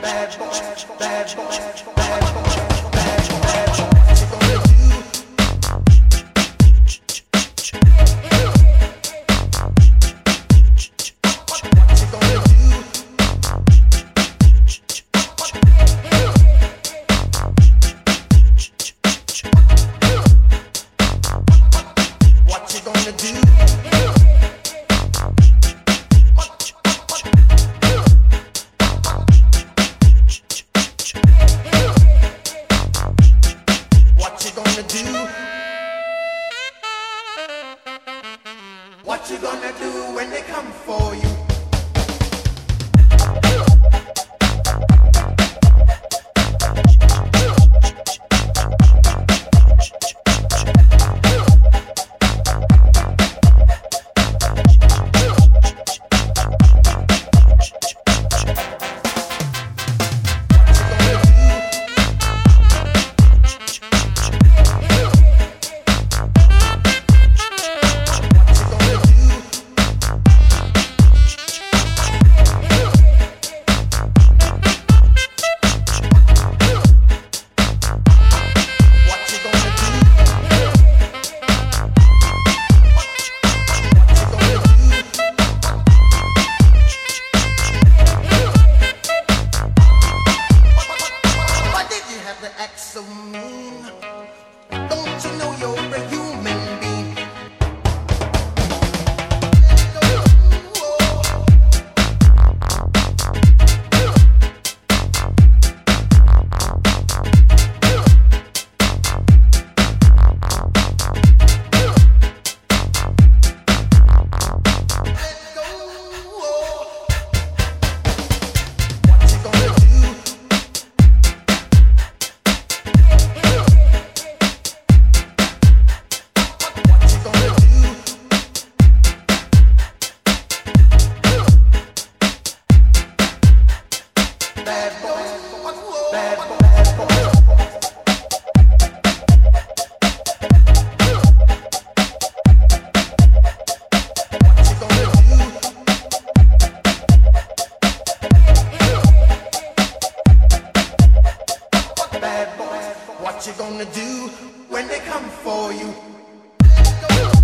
bad boy, bad boy, bad boy, bad boy, bad boy. Do? What you gonna do when they come for you? You Don't you know you're a human bad boys. What you gonna do when they come for you?